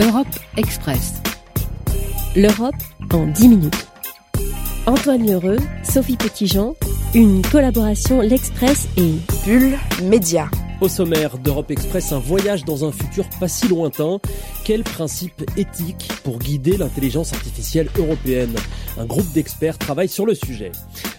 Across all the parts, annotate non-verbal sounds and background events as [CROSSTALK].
Europe Express. L'Europe en 10 minutes. Antoine Lheureux, Sophie Petitjean, une collaboration L'Express et Bulle Média. Au sommaire d'Europe Express, un voyage dans un futur pas si lointain. Quels principes éthiques pour guider l'intelligence artificielle européenne? Un groupe d'experts travaille sur le sujet.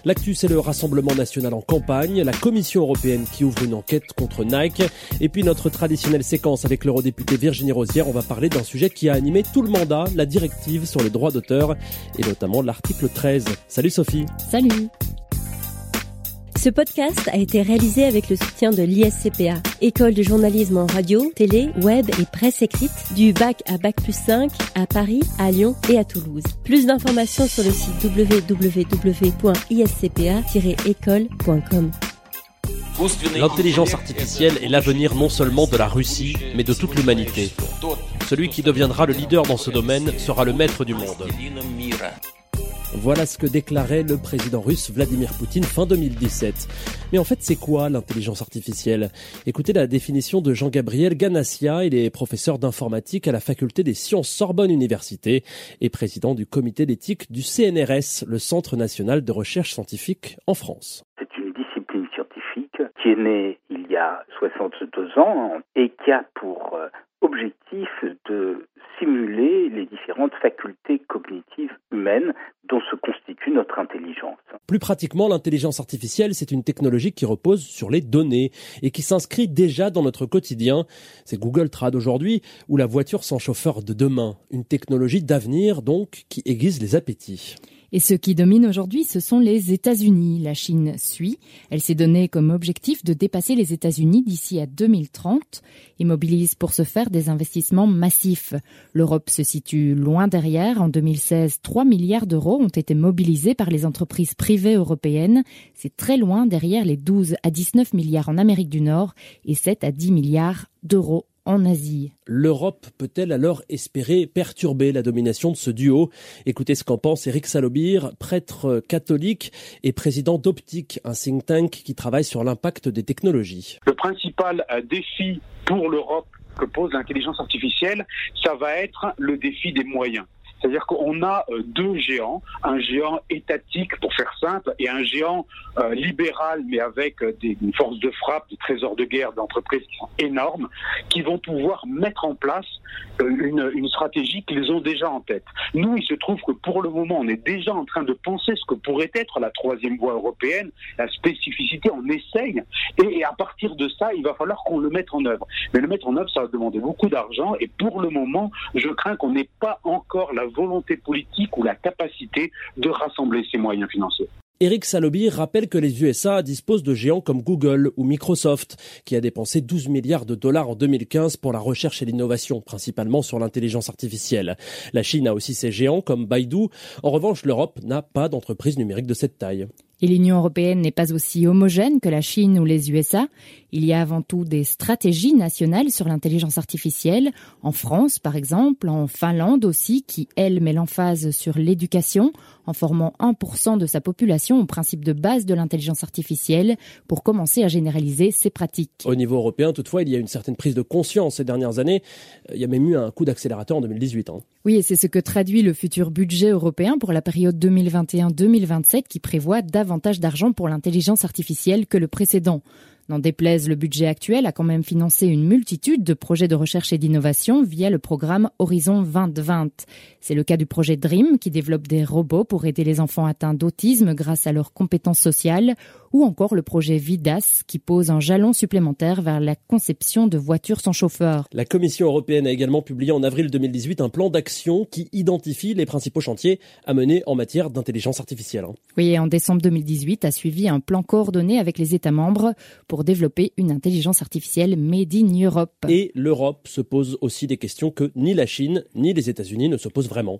L'actu, c'est le Rassemblement national en campagne, la Commission européenne qui ouvre une enquête contre Nike, et puis notre traditionnelle séquence avec l'eurodéputée Virginie Rosière. On va parler d'un sujet qui a animé tout le mandat, la directive sur les droits d'auteur, et notamment l'article 13. Salut Sophie. Salut. Ce podcast a été réalisé avec le soutien de l'ISCPA, École de journalisme en radio, télé, web et presse écrite, du bac à bac plus 5 à Paris, à Lyon et à Toulouse. Plus d'informations sur le site www.iscpa-école.com. L'intelligence artificielle est l'avenir non seulement de la Russie, mais de toute l'humanité. Celui qui deviendra le leader dans ce domaine sera le maître du monde. Voilà ce que déclarait le président russe Vladimir Poutine fin 2017. Mais en fait, c'est quoi l'intelligence artificielle? Écoutez la définition de Jean-Gabriel Ganassia, il est professeur d'informatique à la faculté des sciences Sorbonne Université et président du comité d'éthique du CNRS, le Centre national de recherche scientifique en France. C'est une discipline scientifique qui est née il y a 62 ans et qui a pour euh, objectif de simuler les différentes facultés cognitives humaines dont se constitue notre intelligence. Plus pratiquement, l'intelligence artificielle, c'est une technologie qui repose sur les données et qui s'inscrit déjà dans notre quotidien. C'est Google Trad aujourd'hui ou la voiture sans chauffeur de demain. Une technologie d'avenir donc qui aiguise les appétits. Et ce qui domine aujourd'hui, ce sont les États-Unis. La Chine suit. Elle s'est donné comme objectif de dépasser les États-Unis d'ici à 2030 et mobilise pour ce faire des investissements massifs. L'Europe se situe loin derrière. En 2016, 3 milliards d'euros ont été mobilisés par les entreprises privées européennes. C'est très loin derrière les 12 à 19 milliards en Amérique du Nord et 7 à 10 milliards d'euros en Asie. L'Europe peut-elle alors espérer perturber la domination de ce duo? Écoutez ce qu'en pense Eric Salobir, prêtre catholique et président d'Optique, un think tank qui travaille sur l'impact des technologies. Le principal euh, défi pour l'Europe que pose l'intelligence artificielle, ça va être le défi des moyens. C'est-à-dire qu'on a euh, deux géants, un géant étatique pour faire simple et un géant euh, libéral mais avec euh, des, une force de frappe, des trésors de guerre d'entreprises qui sont énormes, qui vont pouvoir mettre en place une, stratégie qu'ils ont déjà en tête. Nous, il se trouve que pour le moment, on est déjà en train de penser ce que pourrait être la troisième voie européenne, la spécificité, on essaye, et, et à partir de ça, il va falloir qu'on le mette en œuvre. Mais le mettre en œuvre, ça va demander beaucoup d'argent, et pour le moment, je crains qu'on n'ait pas encore la volonté politique ou la capacité de rassembler ces moyens financiers. Eric Salobi rappelle que les USA disposent de géants comme Google ou Microsoft, qui a dépensé 12 milliards de dollars en 2015 pour la recherche et l'innovation, principalement sur l'intelligence artificielle. La Chine a aussi ses géants comme Baidu. En revanche, l'Europe n'a pas d'entreprise numérique de cette taille. Et l'Union européenne n'est pas aussi homogène que la Chine ou les USA. Il y a avant tout des stratégies nationales sur l'intelligence artificielle, en France par exemple, en Finlande aussi, qui elle met l'emphase sur l'éducation, en formant 1% de sa population au principe de base de l'intelligence artificielle pour commencer à généraliser ces pratiques. Au niveau européen, toutefois, il y a une certaine prise de conscience ces dernières années. Il y a même eu un coup d'accélérateur en 2018. Hein. Oui, et c'est ce que traduit le futur budget européen pour la période 2021-2027 qui prévoit davantage d'argent pour l'intelligence artificielle que le précédent. N'en déplaise, le budget actuel a quand même financé une multitude de projets de recherche et d'innovation via le programme Horizon 2020. C'est le cas du projet DREAM qui développe des robots pour aider les enfants atteints d'autisme grâce à leurs compétences sociales ou encore le projet VIDAS qui pose un jalon supplémentaire vers la conception de voitures sans chauffeur. La Commission européenne a également publié en avril 2018 un plan d'action qui identifie les principaux chantiers à mener en matière d'intelligence artificielle. Oui, et en décembre 2018 a suivi un plan coordonné avec les États membres pour développer une intelligence artificielle made in Europe. Et l'Europe se pose aussi des questions que ni la Chine ni les États-Unis ne se posent vraiment.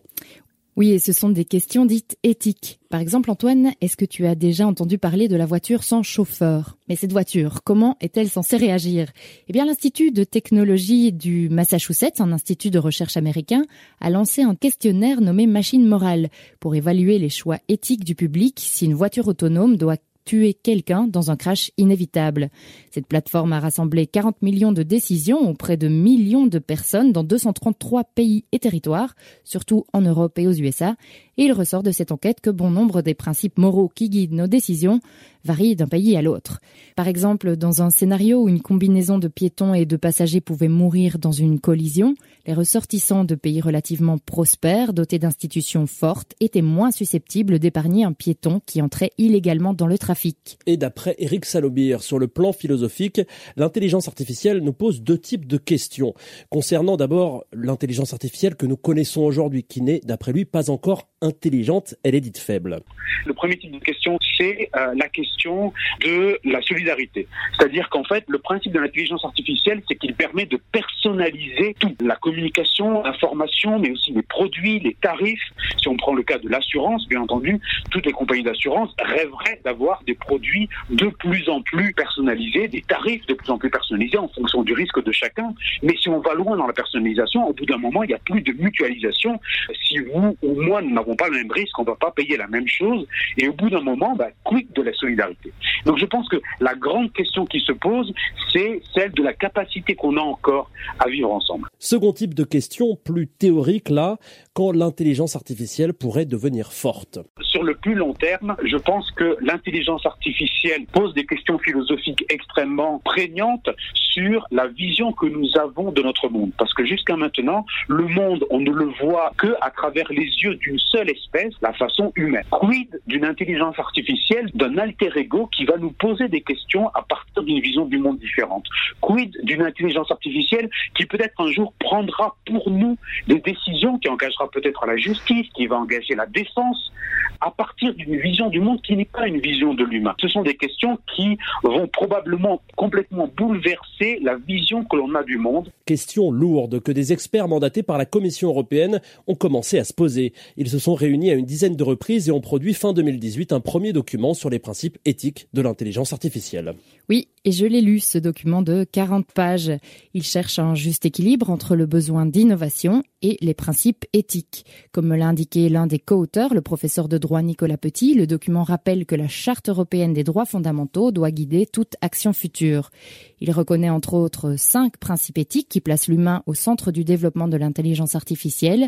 Oui, et ce sont des questions dites éthiques. Par exemple, Antoine, est-ce que tu as déjà entendu parler de la voiture sans chauffeur? Mais cette voiture, comment est-elle censée réagir? Eh bien, l'Institut de technologie du Massachusetts, un institut de recherche américain, a lancé un questionnaire nommé Machine morale pour évaluer les choix éthiques du public si une voiture autonome doit tuer quelqu'un dans un crash inévitable. Cette plateforme a rassemblé 40 millions de décisions auprès de millions de personnes dans 233 pays et territoires, surtout en Europe et aux USA, et il ressort de cette enquête que bon nombre des principes moraux qui guident nos décisions varient d'un pays à l'autre. Par exemple, dans un scénario où une combinaison de piétons et de passagers pouvait mourir dans une collision, les ressortissants de pays relativement prospères, dotés d'institutions fortes, étaient moins susceptibles d'épargner un piéton qui entrait illégalement dans le trafic. Et d'après Eric Salobir, sur le plan philosophique, l'intelligence artificielle nous pose deux types de questions. Concernant d'abord l'intelligence artificielle que nous connaissons aujourd'hui, qui n'est, d'après lui, pas encore intelligente, elle est dite faible. Le premier type de question, c'est euh, la question de la solidarité. C'est-à-dire qu'en fait, le principe de l'intelligence artificielle, c'est qu'il permet de personnaliser toute la communication, l'information, mais aussi les produits, les tarifs. Si on prend le cas de l'assurance, bien entendu, toutes les compagnies d'assurance rêveraient d'avoir des produits de plus en plus personnalisés, des tarifs de plus en plus personnalisés en fonction du risque de chacun. Mais si on va loin dans la personnalisation, au bout d'un moment, il n'y a plus de mutualisation. Si vous ou moi, nous n'avons pas le même risque, on ne va pas payer la même chose. Et au bout d'un moment, bah, quid de la solidarité? Donc je pense que la grande question qui se pose, c'est celle de la capacité qu'on a encore à vivre ensemble. Second type de question, plus théorique là, quand l'intelligence artificielle pourrait devenir forte Sur le plus long terme, je pense que l'intelligence artificielle pose des questions philosophiques extrêmement prégnantes sur la vision que nous avons de notre monde. Parce que jusqu'à maintenant, le monde, on ne le voit que à travers les yeux d'une seule espèce, la façon humaine. Quid d'une intelligence artificielle, d'un alter ego qui va nous poser des questions à partir d'une vision du monde différente? Quid d'une intelligence artificielle qui peut-être un jour prendra pour nous des décisions qui engagera peut-être la justice, qui va engager la défense, à partir d'une vision du monde qui n'est pas une vision de l'humain? Ce sont des questions qui vont probablement complètement bouleverser la vision que l'on a du monde. Question lourde que des experts mandatés par la Commission européenne ont commencé à se poser. Ils se réunis à une dizaine de reprises et ont produit fin 2018 un premier document sur les principes éthiques de l'intelligence artificielle. Oui, et je l'ai lu, ce document de 40 pages. Il cherche un juste équilibre entre le besoin d'innovation et les principes éthiques. Comme l'a indiqué l'un des co-auteurs, le professeur de droit Nicolas Petit, le document rappelle que la Charte européenne des droits fondamentaux doit guider toute action future. Il reconnaît entre autres cinq principes éthiques qui placent l'humain au centre du développement de l'intelligence artificielle.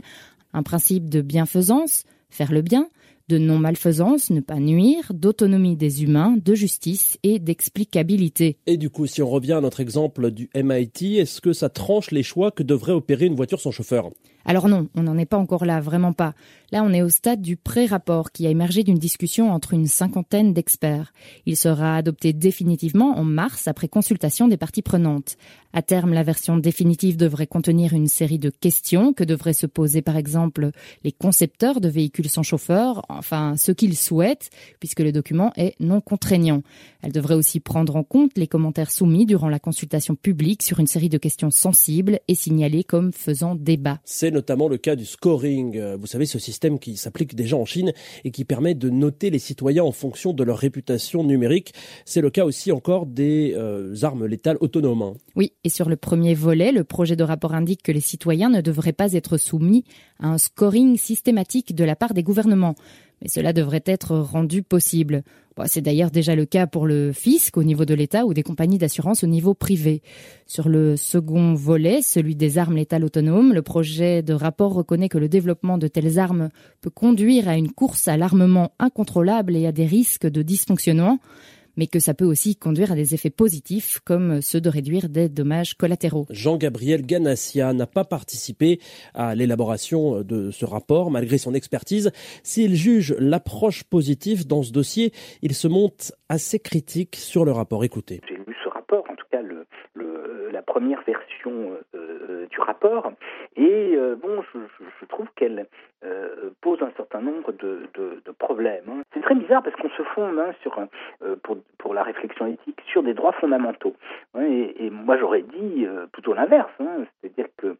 Un principe de bienfaisance, faire le bien, de non-malfaisance, ne pas nuire, d'autonomie des humains, de justice et d'explicabilité. Et du coup, si on revient à notre exemple du MIT, est-ce que ça tranche les choix que devrait opérer une voiture sans chauffeur? Alors non, on n'en est pas encore là, vraiment pas. Là, on est au stade du pré-rapport qui a émergé d'une discussion entre une cinquantaine d'experts. Il sera adopté définitivement en mars après consultation des parties prenantes. À terme, la version définitive devrait contenir une série de questions que devraient se poser par exemple les concepteurs de véhicules sans chauffeur, enfin ce qu'ils souhaitent, puisque le document est non contraignant. Elle devrait aussi prendre en compte les commentaires soumis durant la consultation publique sur une série de questions sensibles et signalées comme faisant débat notamment le cas du scoring. Euh, vous savez, ce système qui s'applique déjà en Chine et qui permet de noter les citoyens en fonction de leur réputation numérique. C'est le cas aussi encore des euh, armes létales autonomes. Hein. Oui, et sur le premier volet, le projet de rapport indique que les citoyens ne devraient pas être soumis à un scoring systématique de la part des gouvernements mais cela devrait être rendu possible. C'est d'ailleurs déjà le cas pour le fisc au niveau de l'État ou des compagnies d'assurance au niveau privé. Sur le second volet, celui des armes létales autonomes, le projet de rapport reconnaît que le développement de telles armes peut conduire à une course à l'armement incontrôlable et à des risques de dysfonctionnement mais que ça peut aussi conduire à des effets positifs comme ceux de réduire des dommages collatéraux. Jean-Gabriel Ganassia n'a pas participé à l'élaboration de ce rapport malgré son expertise. S'il juge l'approche positive dans ce dossier, il se monte assez critique sur le rapport. Écoutez. J'ai lu ce rapport, en tout cas le, la première version euh, du rapport, et euh, bon, je, trouve qu'elle pose un certain nombre de, de, problèmes. Hein. C'est très bizarre parce qu'on se fonde hein, sur, pour, pour la réflexion éthique sur des droits fondamentaux. et, et, moi j'aurais dit plutôt l'inverse, hein, c'est-à-dire que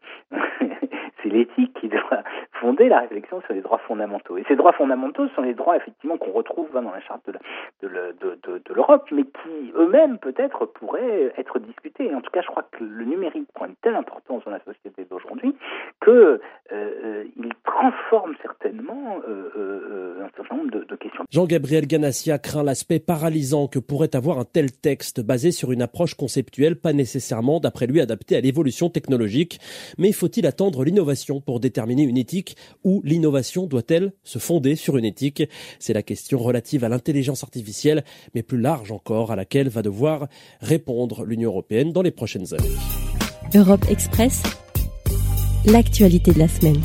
c'est l'éthique qui doit [LAUGHS] fonder la réflexion sur les droits fondamentaux. Et ces droits fondamentaux sont les droits effectivement qu'on retrouve dans la charte de, l'Europe, mais qui eux-mêmes peut-être pourraient être discutés. En tout cas, je crois que le numérique prend une telle importance dans la société d'aujourd'hui que euh, il transforme certainement euh, euh, certain nombre de, de questions. Jean-Gabriel Ganassia craint l'aspect paralysant que pourrait avoir un tel texte basé sur une approche conceptuelle pas nécessairement, d'après lui, adaptée à l'évolution technologique. Mais faut-il attendre l'innovation pour déterminer une éthique ou l'innovation doit-elle se fonder sur une éthique? C'est la question relative à l'intelligence artificielle, mais plus large encore, à laquelle va devoir répondre l'Union européenne dans les prochaines années. Europe Express, l'actualité de la semaine.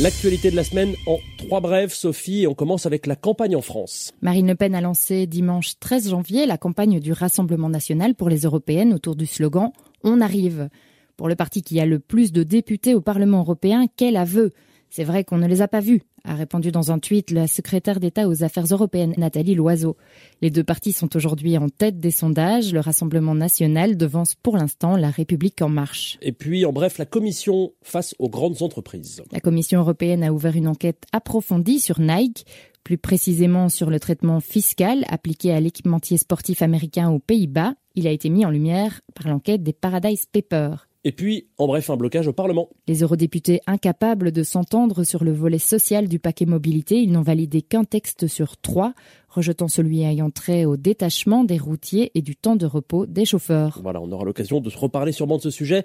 L'actualité de la semaine en trois brèves, Sophie, et on commence avec la campagne en France. Marine Le Pen a lancé dimanche 13 janvier la campagne du Rassemblement national pour les européennes autour du slogan On arrive. Pour le parti qui a le plus de députés au Parlement européen, quel aveu? C'est vrai qu'on ne les a pas vus, a répondu dans un tweet la secrétaire d'État aux Affaires européennes Nathalie Loiseau. Les deux partis sont aujourd'hui en tête des sondages. Le Rassemblement national devance pour l'instant la République en marche. Et puis, en bref, la Commission face aux grandes entreprises. La Commission européenne a ouvert une enquête approfondie sur Nike plus précisément sur le traitement fiscal appliqué à l'équipementier sportif américain aux Pays-Bas. Il a été mis en lumière par l'enquête des Paradise Papers. Et puis, en bref, un blocage au Parlement. Les eurodéputés incapables de s'entendre sur le volet social du paquet mobilité, ils n'ont validé qu'un texte sur trois, rejetant celui ayant trait au détachement des routiers et du temps de repos des chauffeurs. Voilà, on aura l'occasion de se reparler sûrement de ce sujet.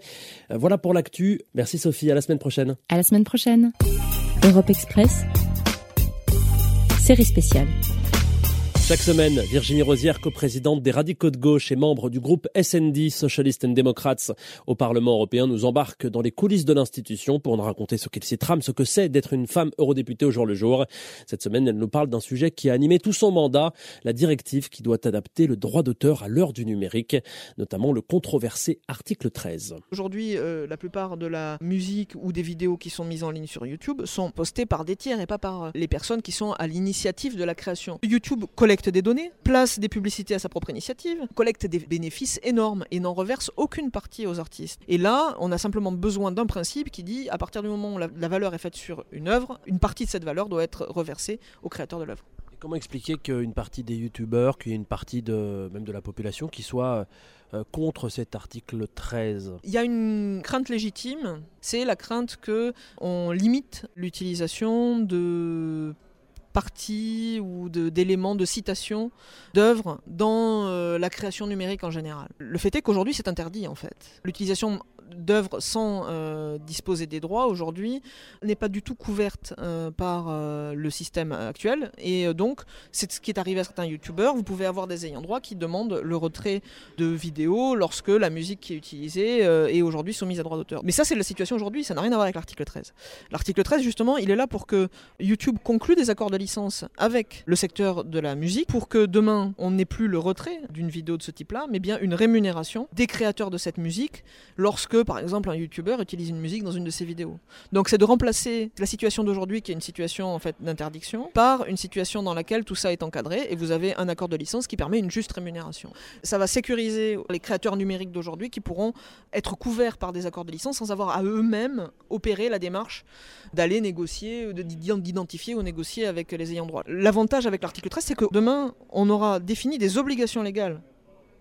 Euh, voilà pour l'actu. Merci Sophie, à la semaine prochaine. À la semaine prochaine. Europe Express, série spéciale. Chaque semaine, Virginie Rosière, coprésidente des radicaux de gauche et membre du groupe SND, Socialist and Democrats, au Parlement européen, nous embarque dans les coulisses de l'institution pour nous raconter ce qu'il s'y trame, ce que c'est d'être une femme eurodéputée au jour le jour. Cette semaine, elle nous parle d'un sujet qui a animé tout son mandat, la directive qui doit adapter le droit d'auteur à l'heure du numérique, notamment le controversé article 13. Aujourd'hui, euh, la plupart de la musique ou des vidéos qui sont mises en ligne sur YouTube sont postées par des tiers et pas par les personnes qui sont à l'initiative de la création. YouTube collecte collecte des données, place des publicités à sa propre initiative, collecte des bénéfices énormes et n'en reverse aucune partie aux artistes. Et là, on a simplement besoin d'un principe qui dit à partir du moment où la, valeur est faite sur une œuvre, une partie de cette valeur doit être reversée au créateur de l'œuvre. Comment expliquer qu'une partie des youtubeurs, qu'il y ait une partie de, même de la population qui soit euh, contre cet article 13 Il y a une crainte légitime, c'est la crainte que on limite l'utilisation de parties ou d'éléments, de, citations d'œuvres dans euh, la création numérique en général. Le fait est qu'aujourd'hui c'est interdit en fait. L'utilisation d'œuvres sans euh, disposer des droits aujourd'hui n'est pas du tout couverte euh, par euh, le système actuel. Et donc, c'est ce qui est arrivé à certains youtubeurs. Vous pouvez avoir des ayants droit qui demandent le retrait de vidéos lorsque la musique qui est utilisée est aujourd'hui soumise à droit d'auteur. Mais ça, c'est la situation aujourd'hui, ça n'a rien à voir avec l'article 13. L'article 13, justement, il est là pour que YouTube conclue des accords de licence avec le secteur de la musique pour que demain, on n'ait plus le retrait d'une vidéo de ce type-là, mais bien une rémunération des créateurs de cette musique lorsque par exemple, un YouTuber utilise une musique dans une de ses vidéos. Donc, c'est de remplacer la situation d'aujourd'hui, qui est une situation en fait d'interdiction, par une situation dans laquelle tout ça est encadré et vous avez un accord de licence qui permet une juste rémunération. Ça va sécuriser les créateurs numériques d'aujourd'hui qui pourront être couverts par des accords de licence sans avoir à eux-mêmes opérer la démarche d'aller négocier, d'identifier ou négocier avec les ayants droit. L'avantage avec l'article 13, c'est que demain, on aura défini des obligations légales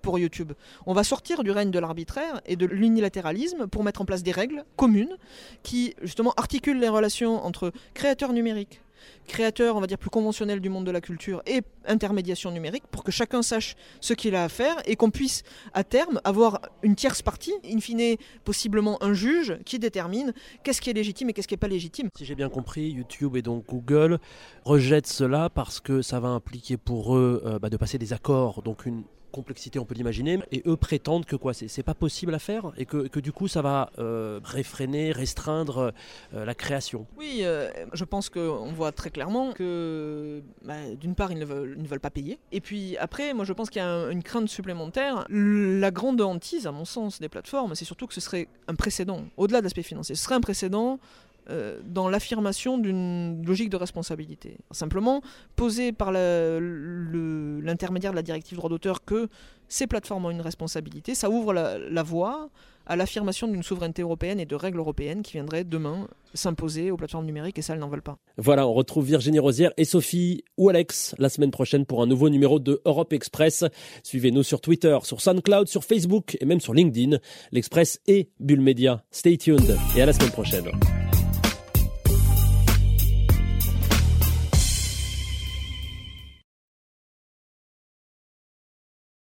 pour YouTube. On va sortir du règne de l'arbitraire et de l'unilatéralisme pour mettre en place des règles communes qui justement articulent les relations entre créateurs numériques, créateurs, on va dire, plus conventionnels du monde de la culture et intermédiation numérique pour que chacun sache ce qu'il a à faire et qu'on puisse à terme avoir une tierce partie, in fine possiblement un juge qui détermine qu'est-ce qui est légitime et qu'est-ce qui n'est pas légitime. Si j'ai bien compris, YouTube et donc Google rejettent cela parce que ça va impliquer pour eux euh, bah, de passer des accords, donc une complexité, on peut l'imaginer, et eux prétendent que quoi, c'est pas possible à faire et que, que, du coup ça va euh, réfréner, restreindre euh, la création. Oui, euh, je pense qu'on voit très clairement que bah, d'une part ils ne, veulent, ne, veulent, pas payer, et puis après, moi je pense qu'il y a une crainte supplémentaire. La grande hantise, à mon sens, des plateformes, c'est surtout que ce serait un précédent, au-delà de l'aspect financier, ce serait un précédent euh, dans l'affirmation d'une logique de responsabilité. Simplement, poser par l'intermédiaire de la directive droit d'auteur que ces plateformes ont une responsabilité, ça ouvre la, voie à l'affirmation d'une souveraineté européenne et de règles européennes qui viendraient demain s'imposer aux plateformes numériques et ça, elles n'en veulent pas. Voilà, on retrouve Virginie Rosière et Sophie ou Alex la semaine prochaine pour un nouveau numéro de Europe Express. Suivez-nous sur Twitter, sur SoundCloud, sur Facebook et même sur LinkedIn. L'Express et Bulle Media. Stay tuned et à la semaine prochaine.